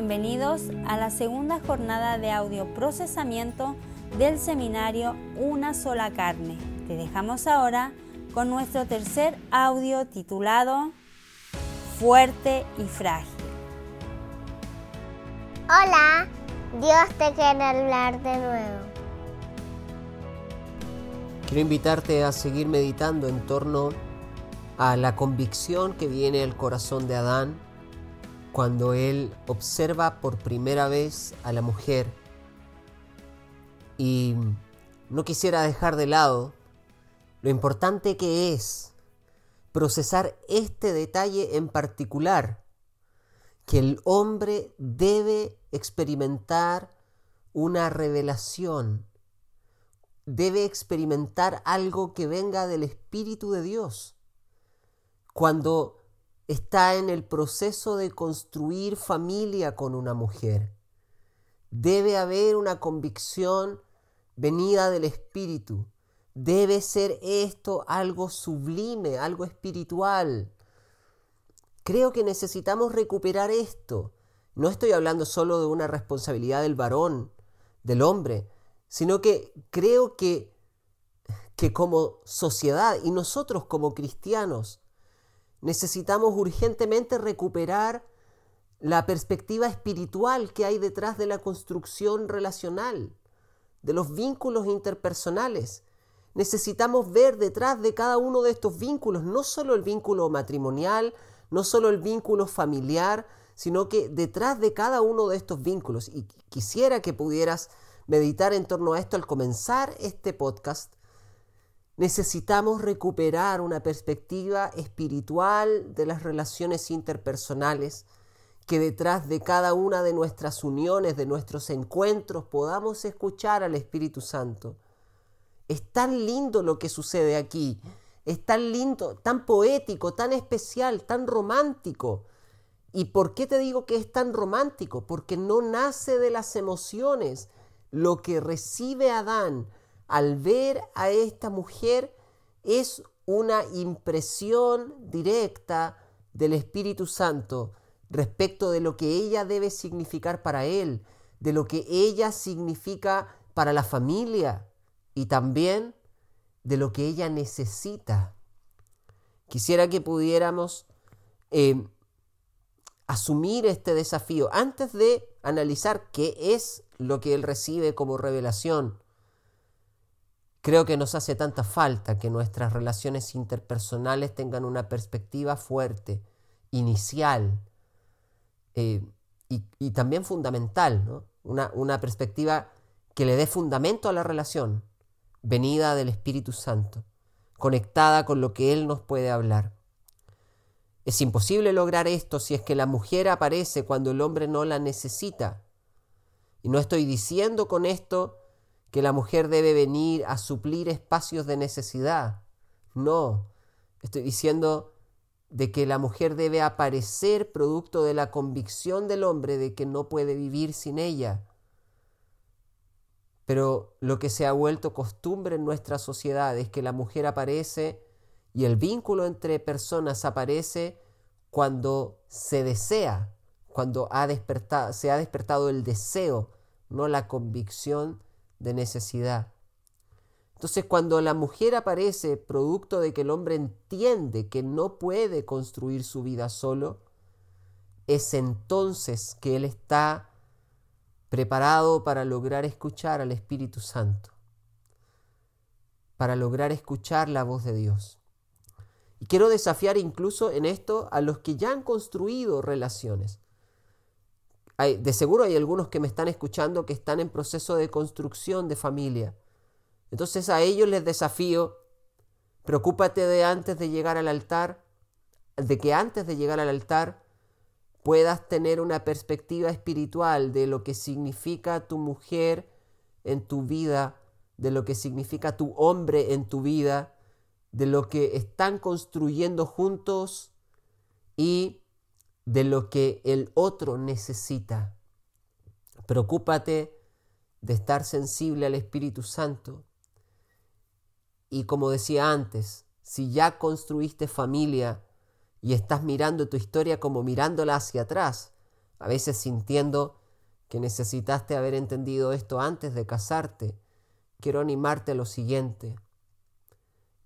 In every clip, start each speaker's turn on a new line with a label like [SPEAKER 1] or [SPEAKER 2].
[SPEAKER 1] Bienvenidos a la segunda jornada de audio procesamiento del seminario Una sola carne. Te dejamos ahora con nuestro tercer audio titulado Fuerte y frágil.
[SPEAKER 2] Hola, Dios te quiere hablar de nuevo.
[SPEAKER 3] Quiero invitarte a seguir meditando en torno a la convicción que viene al corazón de Adán cuando él observa por primera vez a la mujer. Y no quisiera dejar de lado lo importante que es procesar este detalle en particular, que el hombre debe experimentar una revelación, debe experimentar algo que venga del Espíritu de Dios. Cuando está en el proceso de construir familia con una mujer. Debe haber una convicción venida del Espíritu. Debe ser esto algo sublime, algo espiritual. Creo que necesitamos recuperar esto. No estoy hablando solo de una responsabilidad del varón, del hombre, sino que creo que, que como sociedad y nosotros como cristianos Necesitamos urgentemente recuperar la perspectiva espiritual que hay detrás de la construcción relacional, de los vínculos interpersonales. Necesitamos ver detrás de cada uno de estos vínculos, no solo el vínculo matrimonial, no solo el vínculo familiar, sino que detrás de cada uno de estos vínculos, y quisiera que pudieras meditar en torno a esto al comenzar este podcast, Necesitamos recuperar una perspectiva espiritual de las relaciones interpersonales, que detrás de cada una de nuestras uniones, de nuestros encuentros, podamos escuchar al Espíritu Santo. Es tan lindo lo que sucede aquí, es tan lindo, tan poético, tan especial, tan romántico. ¿Y por qué te digo que es tan romántico? Porque no nace de las emociones. Lo que recibe Adán, al ver a esta mujer es una impresión directa del Espíritu Santo respecto de lo que ella debe significar para él, de lo que ella significa para la familia y también de lo que ella necesita. Quisiera que pudiéramos eh, asumir este desafío antes de analizar qué es lo que él recibe como revelación Creo que nos hace tanta falta que nuestras relaciones interpersonales tengan una perspectiva fuerte, inicial eh, y, también fundamental, una, una perspectiva que le dé fundamento a la relación, venida del Espíritu Santo, conectada con lo que Él nos puede hablar. Es imposible lograr esto si es que la mujer aparece cuando el hombre no la necesita. Y no estoy diciendo con esto que la mujer debe venir a suplir espacios de necesidad. No, estoy diciendo de que la mujer debe aparecer producto de la convicción del hombre de que no puede vivir sin ella. Pero lo que se ha vuelto costumbre en nuestra sociedad es que la mujer aparece y el vínculo entre personas aparece cuando se desea, cuando ha se ha despertado el deseo, no la convicción de necesidad. Entonces cuando la mujer aparece producto de que el hombre entiende que no puede construir su vida solo, es entonces que él está preparado para lograr escuchar al Espíritu Santo, para lograr escuchar la voz de Dios. Y quiero desafiar incluso en esto a los que ya han construido relaciones de seguro hay algunos que me están escuchando que están en proceso de construcción de familia. Entonces a ellos les desafío, preocúpate de antes de llegar al altar, de que antes de llegar al altar puedas tener una perspectiva espiritual de lo que significa tu mujer en tu vida, de lo que significa tu hombre en tu vida, de lo que están construyendo juntos y de lo que el otro necesita. Preocúpate de estar sensible al Espíritu Santo. Y como decía antes, si ya construiste familia y estás mirando tu historia como mirándola hacia atrás, a veces sintiendo que necesitaste haber entendido esto antes de casarte, quiero animarte a lo siguiente.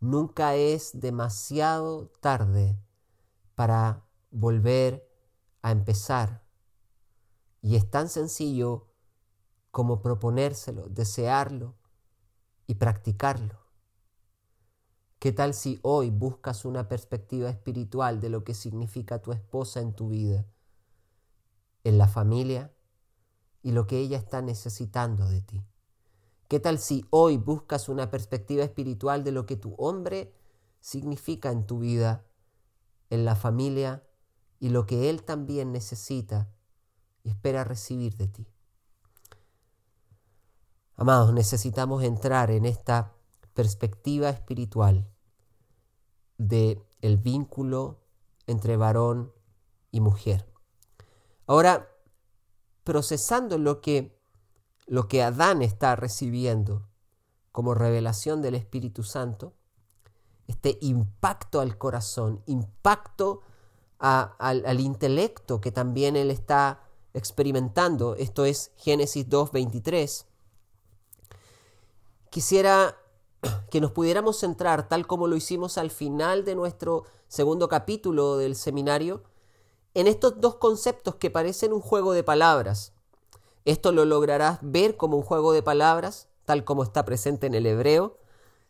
[SPEAKER 3] Nunca es demasiado tarde para volver a empezar. Y es tan sencillo como proponérselo, desearlo y practicarlo. ¿Qué tal si hoy buscas una perspectiva espiritual de lo que significa tu esposa en tu vida, en la familia y lo que ella está necesitando de ti? ¿Qué tal si hoy buscas una perspectiva espiritual de lo que tu hombre significa en tu vida, en la familia y lo que él también necesita y espera recibir de ti? Amados, necesitamos entrar en esta perspectiva espiritual de el vínculo entre varón y mujer. Ahora, procesando lo que, lo que Adán está recibiendo como revelación del Espíritu Santo, este impacto al corazón, impacto al, al, intelecto que también él está experimentando, esto es Génesis 2.23, quisiera que nos pudiéramos centrar, tal como lo hicimos al final de nuestro segundo capítulo del seminario, en estos dos conceptos que parecen un juego de palabras. Esto lo lograrás ver como un juego de palabras, tal como está presente en el hebreo,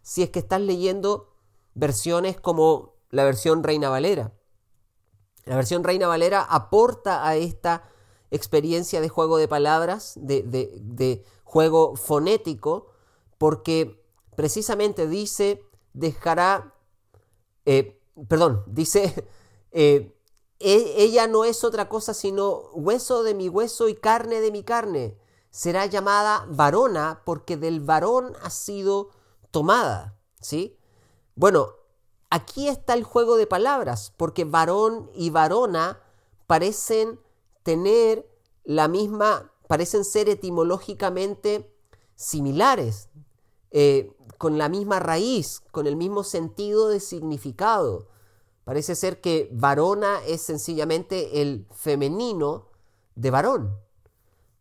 [SPEAKER 3] si es que estás leyendo versiones como la versión Reina Valera. La versión Reina Valera aporta a esta experiencia de juego de palabras, de, juego fonético, porque precisamente dice, dejará, eh, perdón, dice, eh, e, ella no es otra cosa sino hueso de mi hueso y carne de mi carne. Será llamada varona porque del varón ha sido tomada, ¿sí? Bueno, aquí está el juego de palabras, porque varón y varona parecen tener la misma, parecen ser etimológicamente similares. Eh, con la misma raíz, con el mismo sentido de significado. Parece ser que varona es sencillamente el femenino de varón.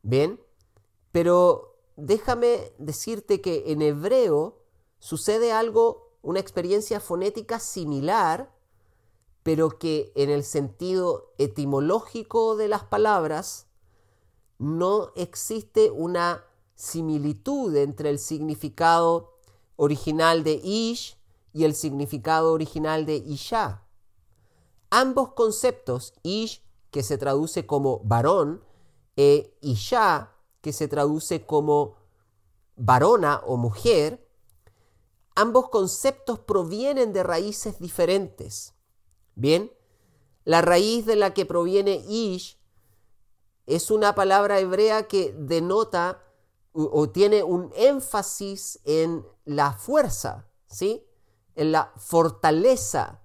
[SPEAKER 3] Bien, pero déjame decirte que en hebreo sucede algo, una experiencia fonética similar, pero que en el sentido etimológico de las palabras no existe una similitud entre el significado original de Ish y el significado original de Isha. Ambos conceptos, Ish, que se traduce como varón, e Isha, que se traduce como varona o mujer, ambos conceptos provienen de raíces diferentes. Bien, la raíz de la que proviene Ish es una palabra hebrea que denota o tiene un énfasis en la fuerza, ¿sí? En la fortaleza,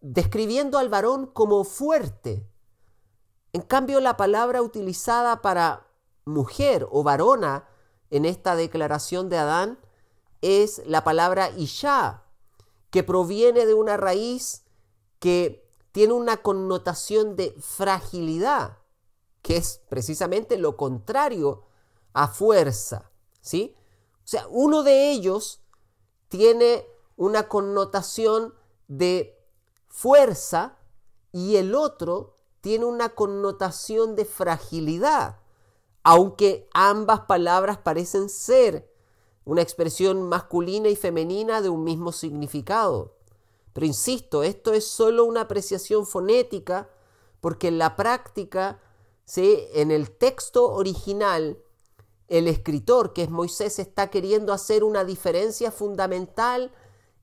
[SPEAKER 3] describiendo al varón como fuerte. En cambio, la palabra utilizada para mujer o varona en esta declaración de Adán es la palabra Isha, que proviene de una raíz que tiene una connotación de fragilidad, que es precisamente lo contrario a fuerza, ¿sí? O sea, uno de ellos tiene una connotación de fuerza y el otro tiene una connotación de fragilidad, aunque ambas palabras parecen ser una expresión masculina y femenina de un mismo significado. Pero insisto, esto es solo una apreciación fonética porque en la práctica, ¿sí? en el texto original, el escritor, que es Moisés, está queriendo hacer una diferencia fundamental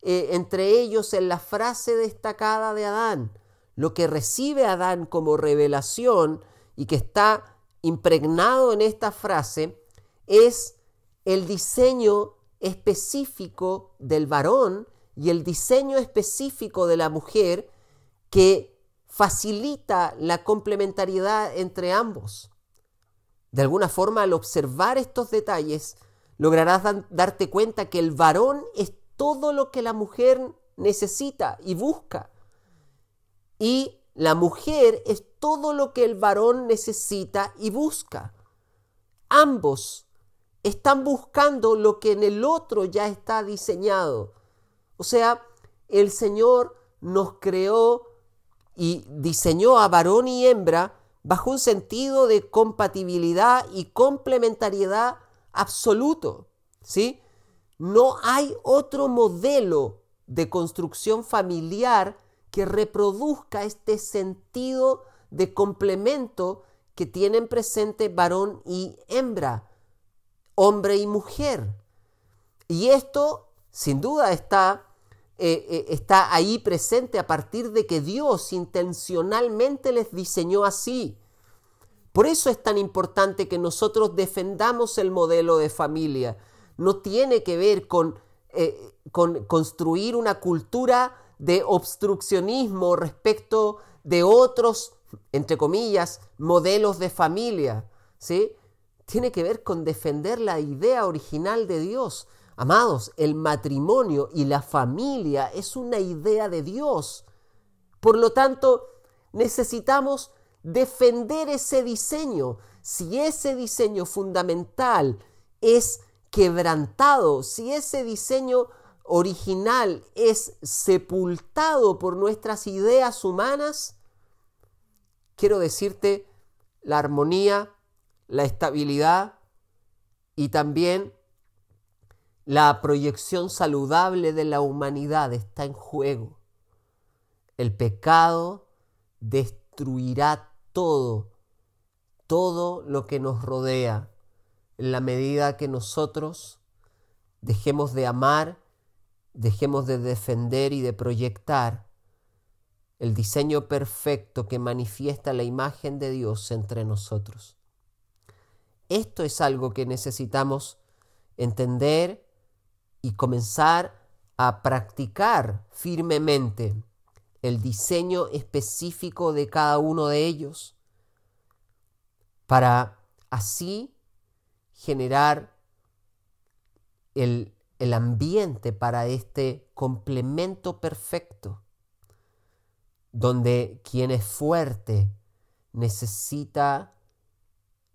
[SPEAKER 3] eh, entre ellos en la frase destacada de Adán. Lo que recibe Adán como revelación y que está impregnado en esta frase es el diseño específico del varón y el diseño específico de la mujer que facilita la complementariedad entre ambos. De alguna forma, al observar estos detalles, lograrás darte cuenta que el varón es todo lo que la mujer necesita y busca. Y la mujer es todo lo que el varón necesita y busca. Ambos están buscando lo que en el otro ya está diseñado. O sea, el Señor nos creó y diseñó a varón y hembra bajo un sentido de compatibilidad y complementariedad absoluto. ¿sí? No hay otro modelo de construcción familiar que reproduzca este sentido de complemento que tienen presente varón y hembra, hombre y mujer. Y esto, sin duda, está, eh, eh, está ahí presente a partir de que Dios intencionalmente les diseñó así. Por eso es tan importante que nosotros defendamos el modelo de familia. No tiene que ver con, eh, con construir una cultura de obstruccionismo respecto de otros, entre comillas, modelos de familia. ¿sí? Tiene que ver con defender la idea original de Dios. Amados, el matrimonio y la familia es una idea de Dios. Por lo tanto, necesitamos defender ese diseño. Si ese diseño fundamental es quebrantado, si ese diseño original es sepultado por nuestras ideas humanas, quiero decirte, la armonía, la estabilidad y también la proyección saludable de la humanidad está en juego. El pecado destruirá todo, todo lo que nos rodea, en la medida que nosotros dejemos de amar, dejemos de defender y de proyectar el diseño perfecto que manifiesta la imagen de Dios entre nosotros. Esto es algo que necesitamos entender y comenzar a practicar firmemente el diseño específico de cada uno de ellos para así generar el, el ambiente para este complemento perfecto, donde quien es fuerte necesita,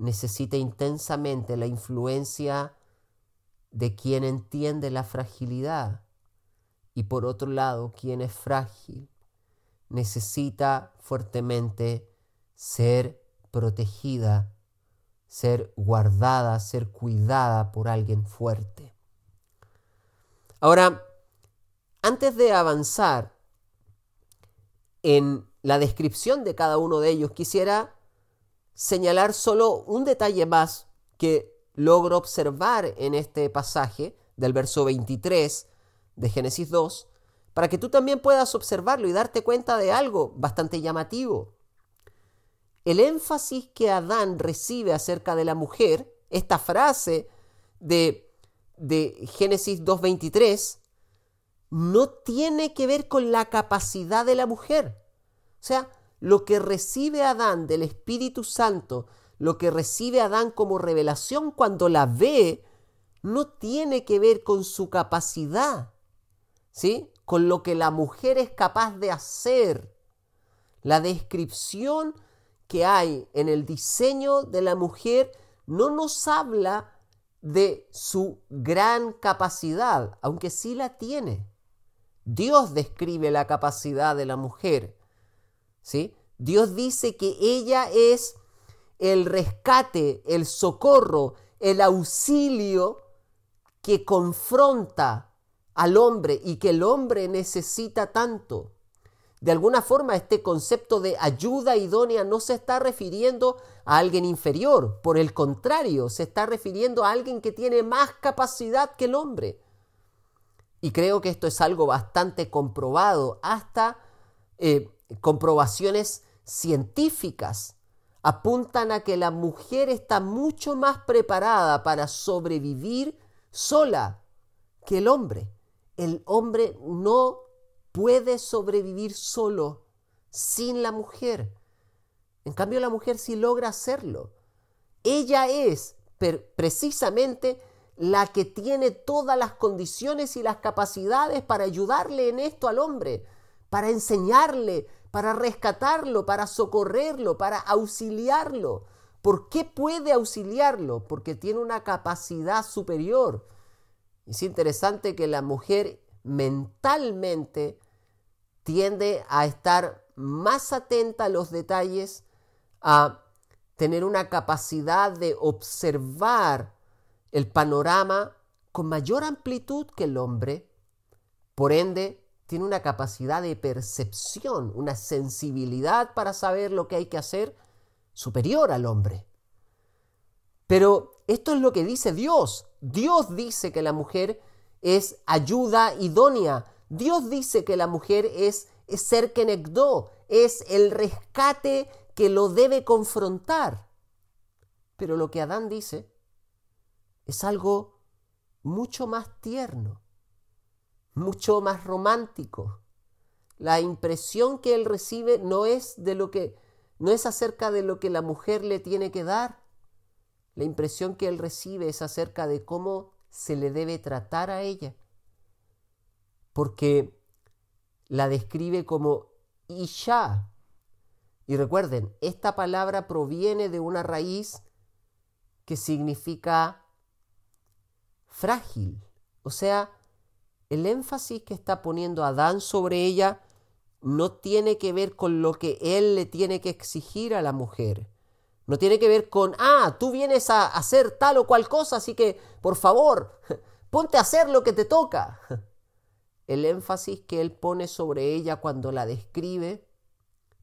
[SPEAKER 3] necesita intensamente la influencia de quien entiende la fragilidad y por otro lado quien es frágil necesita fuertemente ser protegida, ser guardada, ser cuidada por alguien fuerte. Ahora, antes de avanzar en la descripción de cada uno de ellos, quisiera señalar solo un detalle más que logro observar en este pasaje del verso 23 de Génesis 2, para que tú también puedas observarlo y darte cuenta de algo bastante llamativo. El énfasis que Adán recibe acerca de la mujer, esta frase de, de Génesis 2.23, no tiene que ver con la capacidad de la mujer. O sea, lo que recibe Adán del Espíritu Santo, lo que recibe Adán como revelación cuando la ve, no tiene que ver con su capacidad, ¿sí? con lo que la mujer es capaz de hacer. La descripción que hay en el diseño de la mujer no nos habla de su gran capacidad, aunque sí la tiene. Dios describe la capacidad de la mujer. Dios dice que ella es el rescate, el socorro, el auxilio que confronta al hombre y que el hombre necesita tanto. De alguna forma este concepto de ayuda idónea no se está refiriendo a alguien inferior, por el contrario, se está refiriendo a alguien que tiene más capacidad que el hombre. Y creo que esto es algo bastante comprobado, hasta eh, comprobaciones científicas apuntan a que la mujer está mucho más preparada para sobrevivir sola que el hombre el hombre no puede sobrevivir solo sin la mujer. En cambio, la mujer sí logra hacerlo. Ella es precisamente la que tiene todas las condiciones y las capacidades para ayudarle en esto al hombre, para enseñarle, para rescatarlo, para socorrerlo, para auxiliarlo. ¿Por qué puede auxiliarlo? Porque tiene una capacidad superior. Es interesante que la mujer mentalmente tiende a estar más atenta a los detalles, a tener una capacidad de observar el panorama con mayor amplitud que el hombre. Por ende, tiene una capacidad de percepción, una sensibilidad para saber lo que hay que hacer superior al hombre. Pero esto es lo que dice Dios. Dios dice que la mujer es ayuda idónea. Dios dice que la mujer es, es ser kenegdó, es el rescate que lo debe confrontar. Pero lo que Adán dice es algo mucho más tierno, mucho más romántico. La impresión que él recibe no es de lo que no es acerca de lo que la mujer le tiene que dar. La impresión que él recibe es acerca de cómo se le debe tratar a ella. Porque la describe como Isha. Y recuerden, esta palabra proviene de una raíz que significa frágil. O sea, el énfasis que está poniendo Adán sobre ella no tiene que ver con lo que él le tiene que exigir a la mujer. No tiene que ver con, ah, tú vienes a hacer tal o cual cosa, así que, por favor, ponte a hacer lo que te toca. El énfasis que él pone sobre ella cuando la describe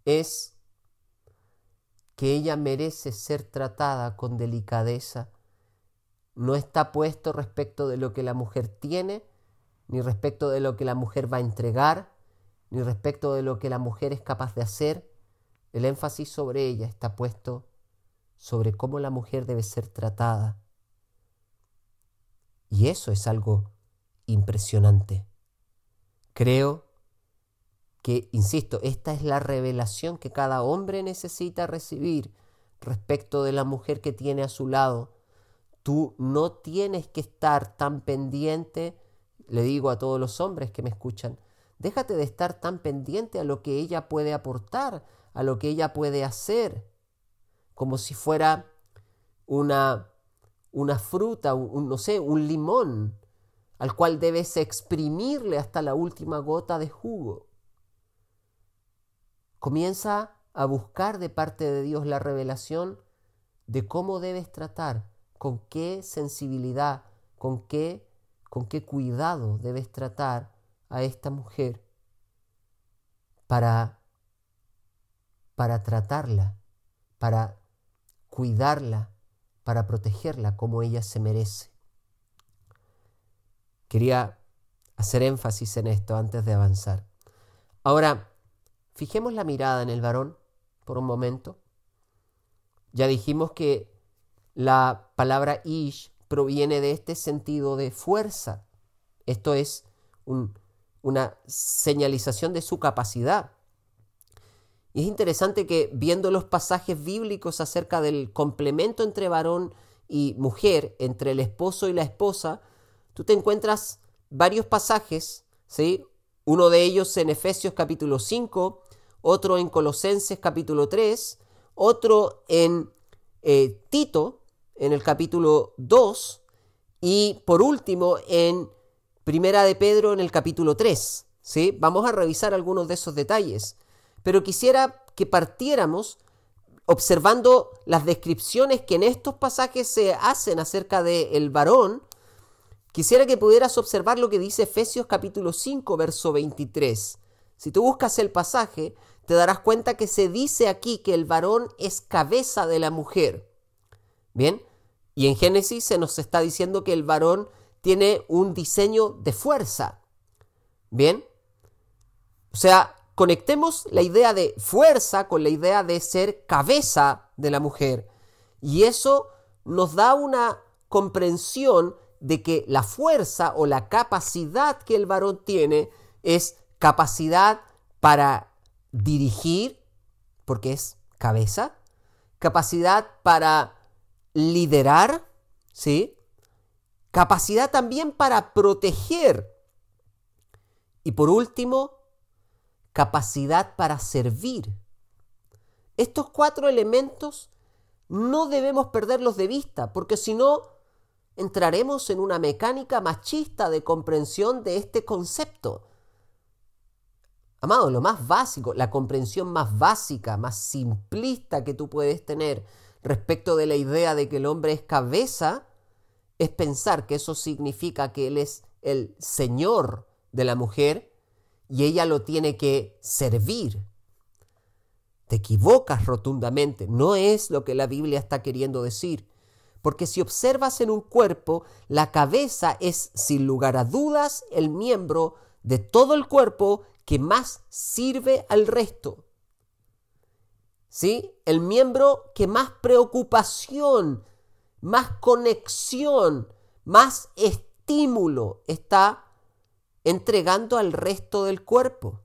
[SPEAKER 3] es que ella merece ser tratada con delicadeza. No está puesto respecto de lo que la mujer tiene, ni respecto de lo que la mujer va a entregar, ni respecto de lo que la mujer es capaz de hacer. El énfasis sobre ella está puesto sobre cómo la mujer debe ser tratada. Y eso es algo impresionante. Creo que, insisto, esta es la revelación que cada hombre necesita recibir respecto de la mujer que tiene a su lado. Tú no tienes que estar tan pendiente, le digo a todos los hombres que me escuchan, déjate de estar tan pendiente a lo que ella puede aportar, a lo que ella puede hacer, como si fuera una, una fruta, no sé, un limón al cual debes exprimirle hasta la última gota de jugo. Comienza a buscar de parte de Dios la revelación de cómo debes tratar, con qué sensibilidad, con qué, con qué cuidado debes tratar a esta mujer para, para tratarla, para cuidarla, para protegerla como ella se merece. Quería hacer énfasis en esto antes de avanzar. Ahora, fijemos la mirada en el varón por un momento. Ya dijimos que la palabra ish proviene de este sentido de fuerza. Esto es una señalización de su capacidad. Y es interesante que viendo los pasajes bíblicos acerca del complemento entre varón y mujer, entre el esposo y la esposa, tú te encuentras varios pasajes, ¿sí? Uno de ellos en Efesios capítulo 5, otro en Colosenses capítulo 3, otro en eh, Tito en el capítulo 2 y por último en Primera de Pedro en el capítulo 3. ¿sí? Vamos a revisar algunos de esos detalles, pero quisiera que partiéramos observando las descripciones que en estos pasajes se hacen acerca del el varón Quisiera que pudieras observar lo que dice Efesios capítulo 5, verso 23. Si tú buscas el pasaje, te darás cuenta que se dice aquí que el varón es cabeza de la mujer. Bien, y en Génesis se nos está diciendo que el varón tiene un diseño de fuerza. Bien, o sea, conectemos la idea de fuerza con la idea de ser cabeza de la mujer. Y eso nos da una comprensión de que la fuerza o la capacidad que el varón tiene es capacidad para dirigir, porque es cabeza, capacidad para liderar, ¿sí? Capacidad también para proteger. Y por último, capacidad para servir. Estos cuatro elementos no debemos perderlos de vista, porque si no, entraremos en una mecánica machista de comprensión de este concepto. Amado, lo más básico, la comprensión más básica, más simplista que tú puedes tener respecto de la idea de que el hombre es cabeza, es pensar que eso significa que él es el señor de la mujer y ella lo tiene que servir. Te equivocas rotundamente, no es lo que la Biblia está queriendo decir. Porque si observas en un cuerpo, la cabeza es sin lugar a dudas el miembro de todo el cuerpo que más sirve al resto. ¿Sí? El miembro que más preocupación, más conexión, más estímulo está entregando al resto del cuerpo.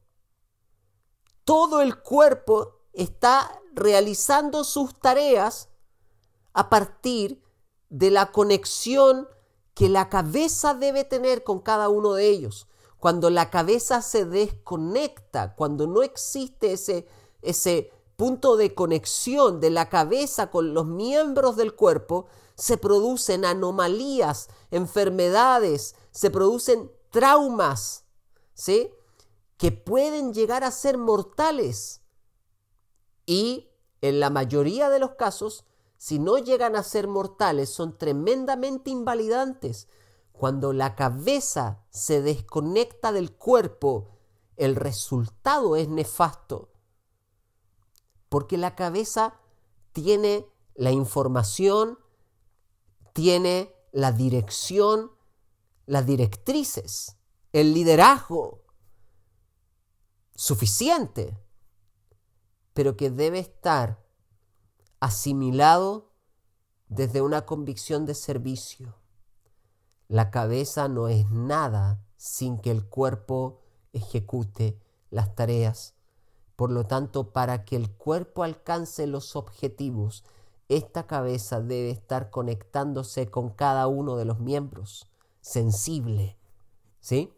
[SPEAKER 3] Todo el cuerpo está realizando sus tareas a partir de la conexión que la cabeza debe tener con cada uno de ellos cuando la cabeza se desconecta, cuando no existe ese, ese punto de conexión de la cabeza con los miembros del cuerpo, se producen anomalías, enfermedades, se producen traumas, ¿sí? Que pueden llegar a ser mortales. Y en la mayoría de los casos, si no llegan a ser mortales, son tremendamente invalidantes cuando la cabeza se desconecta del cuerpo, el resultado es nefasto. Porque la cabeza tiene la información, tiene la dirección, las directrices, el liderazgo suficiente, pero que debe estar asimilado desde una convicción de servicio. La cabeza no es nada sin que el cuerpo ejecute las tareas. Por lo tanto, para que el cuerpo alcance los objetivos, esta cabeza debe estar conectándose con cada uno de los miembros, sensible. ¿Sí?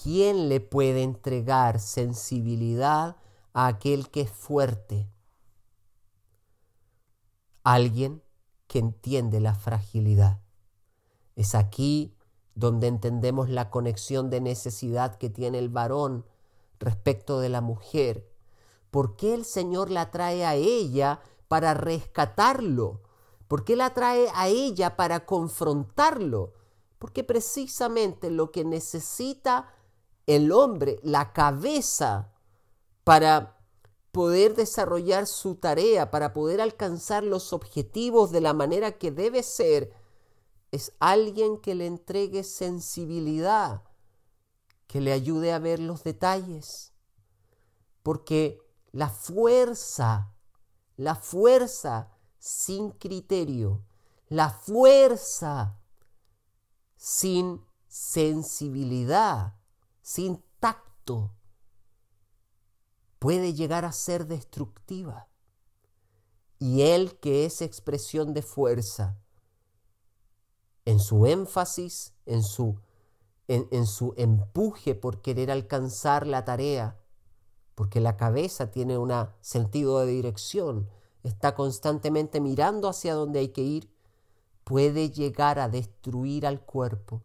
[SPEAKER 3] ¿Quién le puede entregar sensibilidad a aquel que es fuerte? Alguien que entiende la fragilidad. Es aquí donde entendemos la conexión de necesidad que tiene el varón respecto de la mujer. ¿Por qué el Señor la trae a ella para rescatarlo? ¿Por qué la trae a ella para confrontarlo? Porque precisamente lo que necesita el hombre, la cabeza, para poder desarrollar su tarea, para poder alcanzar los objetivos de la manera que debe ser, es alguien que le entregue sensibilidad, que le ayude a ver los detalles. Porque la fuerza, la fuerza sin criterio, la fuerza sin sensibilidad, sin tacto, puede llegar a ser destructiva. Y él que es expresión de fuerza, en su énfasis, en su, en, su empuje por querer alcanzar la tarea, porque la cabeza tiene un sentido de dirección, está constantemente mirando hacia dónde hay que ir, puede llegar a destruir al cuerpo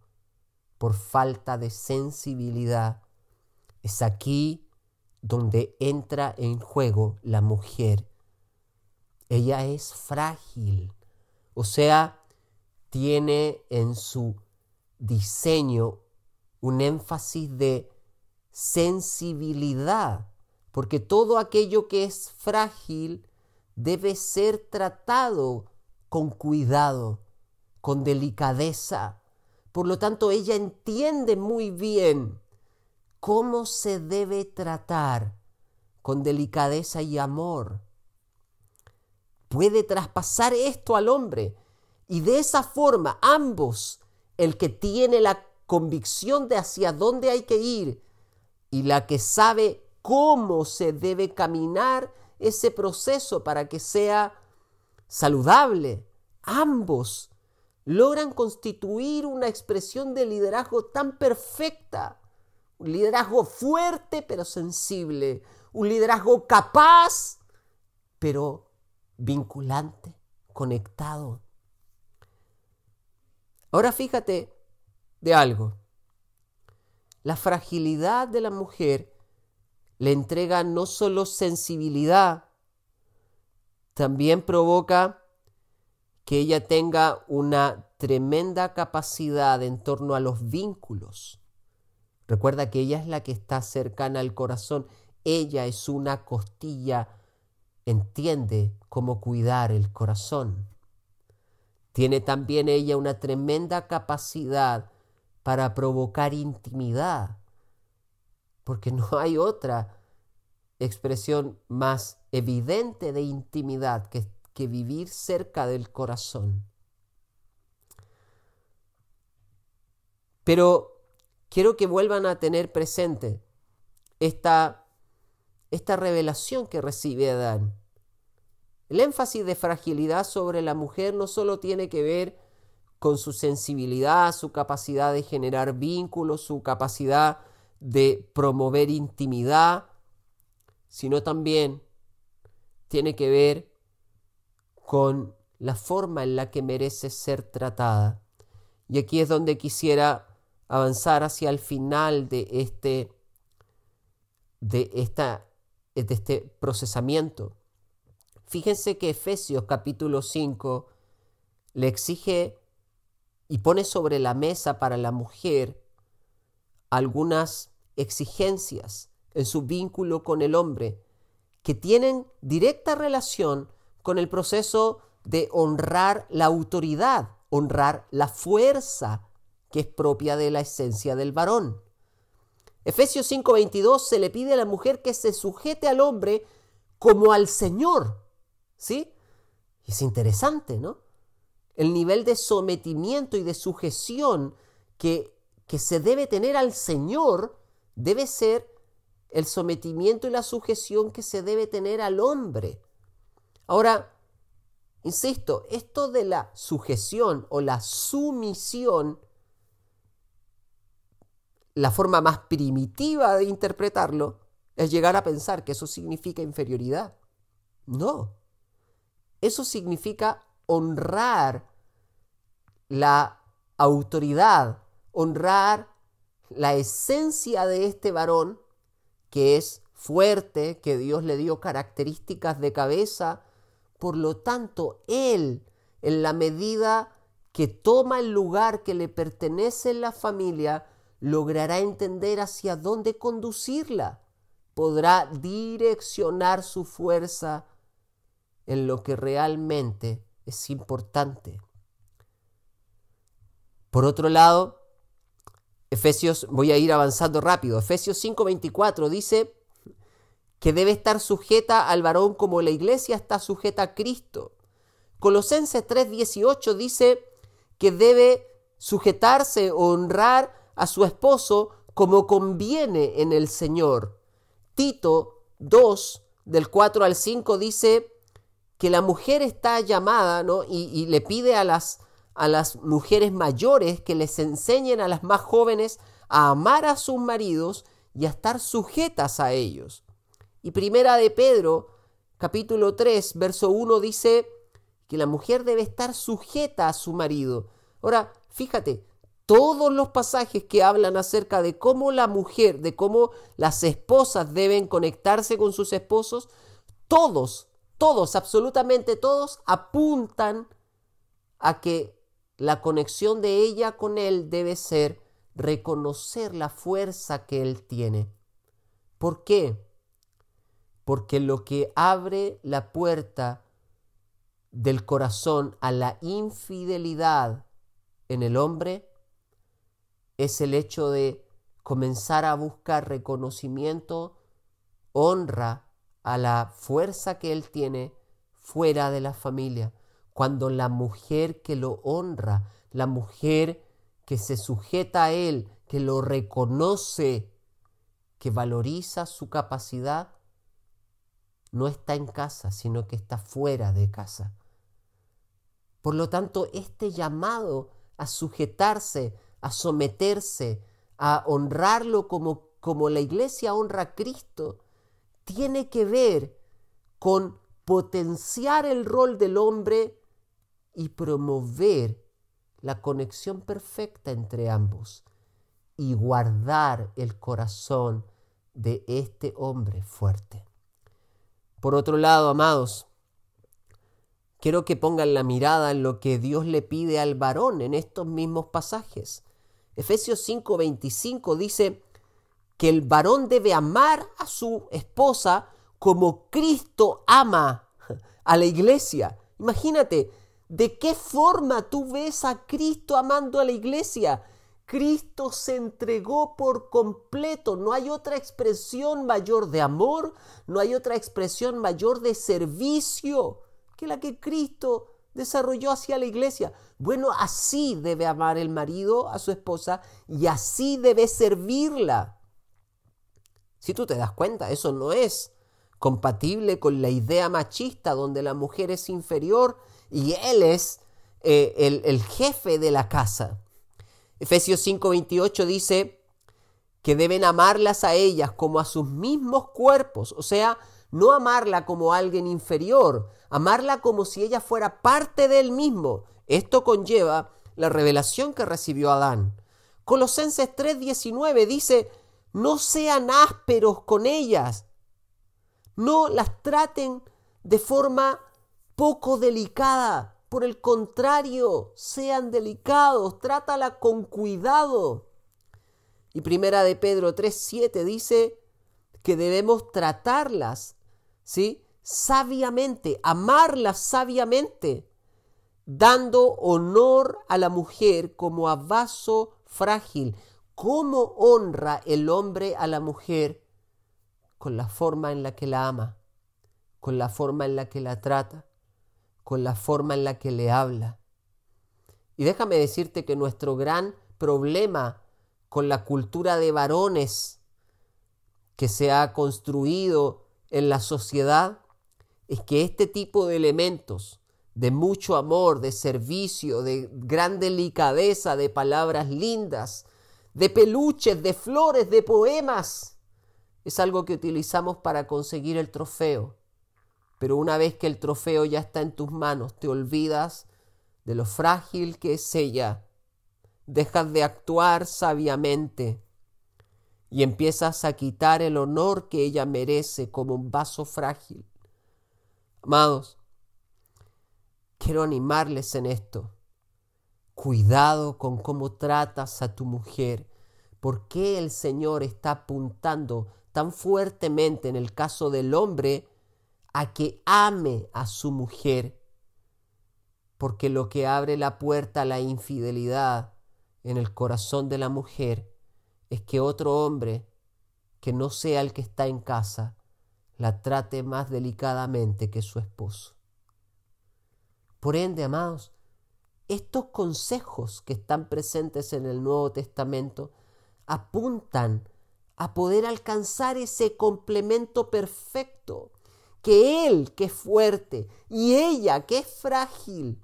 [SPEAKER 3] por falta de sensibilidad. Es aquí donde entra en juego la mujer. Ella es frágil, o sea, tiene en su diseño un énfasis de sensibilidad, porque todo aquello que es frágil debe ser tratado con cuidado, con delicadeza. Por lo tanto, ella entiende muy bien cómo se debe tratar con delicadeza y amor. Puede traspasar esto al hombre y de esa forma ambos, el que tiene la convicción de hacia dónde hay que ir y la que sabe cómo se debe caminar ese proceso para que sea saludable, ambos logran constituir una expresión de liderazgo tan perfecta Un liderazgo fuerte pero sensible. Un liderazgo capaz pero vinculante, conectado. Ahora fíjate de algo. La fragilidad de la mujer le entrega no solo sensibilidad, también provoca que ella tenga una tremenda capacidad en torno a los vínculos. Recuerda que ella es la que está cercana al corazón. Ella es una costilla, entiende cómo cuidar el corazón. Tiene también ella una tremenda capacidad para provocar intimidad, porque no hay otra expresión más evidente de intimidad que, que vivir cerca del corazón. Pero quiero que vuelvan a tener presente esta, esta revelación que recibe Adán. El énfasis de fragilidad sobre la mujer no solo tiene que ver con su sensibilidad, su capacidad de generar vínculos, su capacidad de promover intimidad, sino también tiene que ver con la forma en la que merece ser tratada. Y aquí es donde quisiera avanzar hacia el final de este, de esta, de este procesamiento. Fíjense que Efesios capítulo 5 le exige y pone sobre la mesa para la mujer algunas exigencias en su vínculo con el hombre que tienen directa relación con el proceso de honrar la autoridad, honrar la fuerza que es propia de la esencia del varón. Efesios 5:22 se le pide a la mujer que se sujete al hombre como al Señor ¿Sí? es interesante, ¿no? El nivel de sometimiento y de sujeción que, que se debe tener al Señor debe ser el sometimiento y la sujeción que se debe tener al hombre. Ahora, insisto, esto de la sujeción o la sumisión, la forma más primitiva de interpretarlo es llegar a pensar que eso significa inferioridad. No. Eso significa honrar la autoridad, honrar la esencia de este varón, que es fuerte, que Dios le dio características de cabeza. Por lo tanto, él, en la medida que toma el lugar que le pertenece en la familia, logrará entender hacia dónde conducirla. Podrá direccionar su fuerza en lo que realmente es importante. Por otro lado, Efesios, voy a ir avanzando rápido, Efesios 5:24 dice que debe estar sujeta al varón como la iglesia está sujeta a Cristo. Colosenses 3:18 dice que debe sujetarse o honrar a su esposo como conviene en el Señor. Tito 2 del 4 al 5 dice que la mujer está llamada, ¿no? Y, le pide a las, a las mujeres mayores que les enseñen a las más jóvenes a amar a sus maridos y a estar sujetas a ellos. Y primera de Pedro, capítulo 3, verso 1 dice que la mujer debe estar sujeta a su marido. Ahora, fíjate, todos los pasajes que hablan acerca de cómo la mujer, de cómo las esposas deben conectarse con sus esposos, todos todos, absolutamente todos, apuntan a que la conexión de ella con él debe ser reconocer la fuerza que él tiene. ¿Por qué? Porque lo que abre la puerta del corazón a la infidelidad en el hombre es el hecho de comenzar a buscar reconocimiento, honra a la fuerza que él tiene fuera de la familia. Cuando la mujer que lo honra, la mujer que se sujeta a él, que lo reconoce, que valoriza su capacidad, no está en casa, sino que está fuera de casa. Por lo tanto, este llamado a sujetarse, a someterse, a honrarlo como como la iglesia honra a Cristo, tiene que ver con potenciar el rol del hombre y promover la conexión perfecta entre ambos y guardar el corazón de este hombre fuerte. Por otro lado, amados, quiero que pongan la mirada en lo que Dios le pide al varón en estos mismos pasajes. Efesios 5:25 dice que el varón debe amar a su esposa como Cristo ama a la iglesia. Imagínate, ¿de qué forma tú ves a Cristo amando a la iglesia? Cristo se entregó por completo. No hay otra expresión mayor de amor, no hay otra expresión mayor de servicio que la que Cristo desarrolló hacia la iglesia. Bueno, así debe amar el marido a su esposa y así debe servirla. Si tú te das cuenta, eso no es compatible con la idea machista donde la mujer es inferior y él es eh, el, el jefe de la casa. Efesios 5:28 dice que deben amarlas a ellas como a sus mismos cuerpos, o sea, no amarla como alguien inferior, amarla como si ella fuera parte de él mismo. Esto conlleva la revelación que recibió Adán. Colosenses 3:19 dice, no sean ásperos con ellas, no las traten de forma poco delicada, por el contrario, sean delicados, trátala con cuidado. Y primera de Pedro 3:7 dice que debemos tratarlas, ¿sí? Sabiamente, amarlas sabiamente, dando honor a la mujer como a vaso frágil. ¿Cómo honra el hombre a la mujer? Con la forma en la que la ama, con la forma en la que la trata con la forma en la que le habla. Y déjame decirte que nuestro gran problema con la cultura de varones que se ha construido en la sociedad es que este tipo de elementos de mucho amor, de servicio, de gran delicadeza, de palabras lindas, de peluches, de flores, de poemas, es algo que utilizamos para conseguir el trofeo pero una vez que el trofeo ya está en tus manos, te olvidas de lo frágil que es ella, dejas de actuar sabiamente y empiezas a quitar el honor que ella merece como un vaso frágil. Amados, quiero animarles en esto. Cuidado con cómo tratas a tu mujer. ¿Por qué el Señor está apuntando tan fuertemente en el caso del hombre a que ame a su mujer, porque lo que abre la puerta a la infidelidad en el corazón de la mujer es que otro hombre, que no sea el que está en casa, la trate más delicadamente que su esposo. Por ende, amados, estos consejos que están presentes en el Nuevo Testamento apuntan a poder alcanzar ese complemento perfecto que él, que es fuerte, y ella, que es frágil,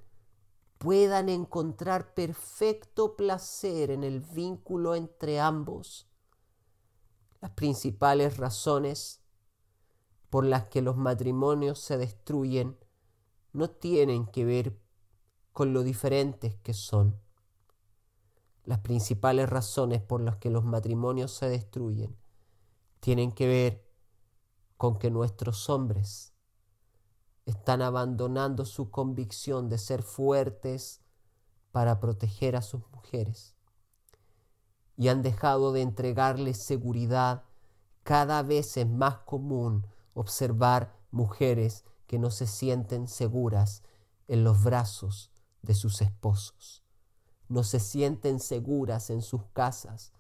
[SPEAKER 3] puedan encontrar perfecto placer en el vínculo entre ambos. Las principales razones por las que los matrimonios se destruyen no tienen que ver con lo diferentes que son. Las principales razones por las que los matrimonios se destruyen tienen que ver con que nuestros hombres están abandonando su convicción de ser fuertes para proteger a sus mujeres y han dejado de entregarles seguridad. Cada vez es más común observar mujeres que no se sienten seguras en los brazos de sus esposos, no se sienten seguras en sus casas.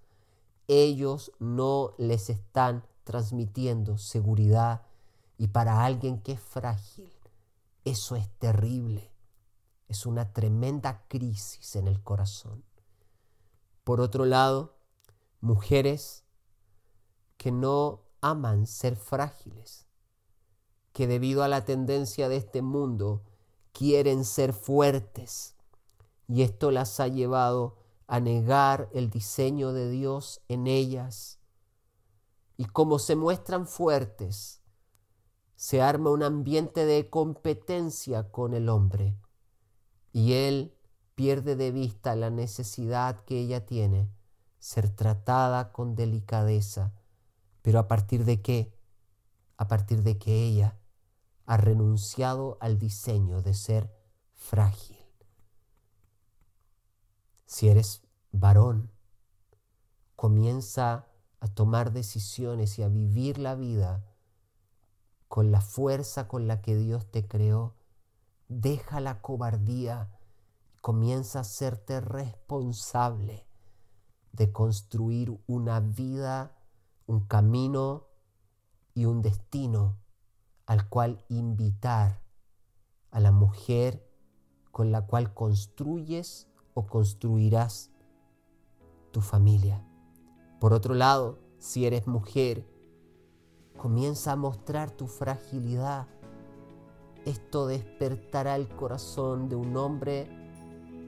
[SPEAKER 3] Ellos no les están transmitiendo seguridad y para alguien que es frágil, eso es terrible. Es una tremenda crisis en el corazón. Por otro lado, mujeres que no aman ser frágiles, que debido a la tendencia de este mundo quieren ser fuertes y esto las ha llevado a negar el diseño de Dios en ellas y como se muestran fuertes, se arma un ambiente de competencia con el hombre y él pierde de vista la necesidad que ella tiene, ser tratada con delicadeza, pero a partir de qué? A partir de que ella ha renunciado al diseño de ser frágil. Si eres varón, comienza a tomar decisiones y a vivir la vida con la fuerza con la que Dios te creó. Deja la cobardía y comienza a serte responsable de construir una vida, un camino y un destino al cual invitar a la mujer con la cual construyes o construirás tu familia. Por otro lado, si eres mujer, comienza a mostrar tu fragilidad. Esto despertará el corazón de un hombre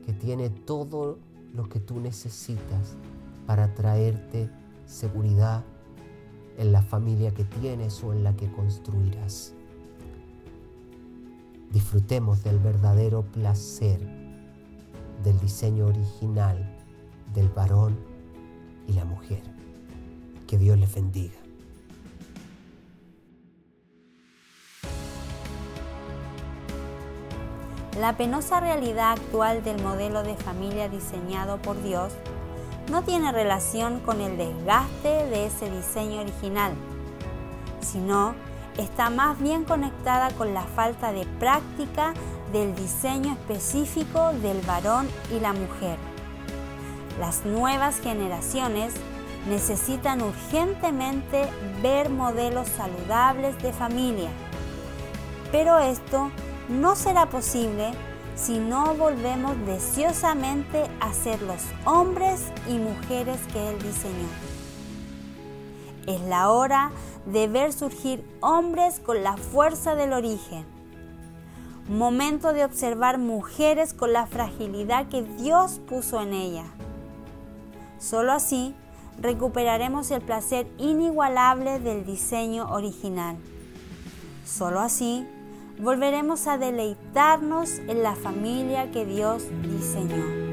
[SPEAKER 3] que tiene todo lo que tú necesitas para traerte seguridad en la familia que tienes o en la que construirás. Disfrutemos del verdadero placer del diseño original del varón y la mujer. Que Dios les bendiga.
[SPEAKER 1] La penosa realidad actual del modelo de familia diseñado por Dios no tiene relación con el desgaste de ese diseño original, sino está más bien conectada con la falta de práctica del diseño específico del varón y la mujer. Las nuevas generaciones necesitan urgentemente ver modelos saludables de familia, pero esto no será posible si no volvemos deseosamente a ser los hombres y mujeres que Él diseñó. Es la hora de ver surgir hombres con la fuerza del origen. Momento de observar mujeres con la fragilidad que Dios puso en ella. Solo así recuperaremos el placer inigualable del diseño original. Solo así volveremos a deleitarnos en la familia que Dios diseñó.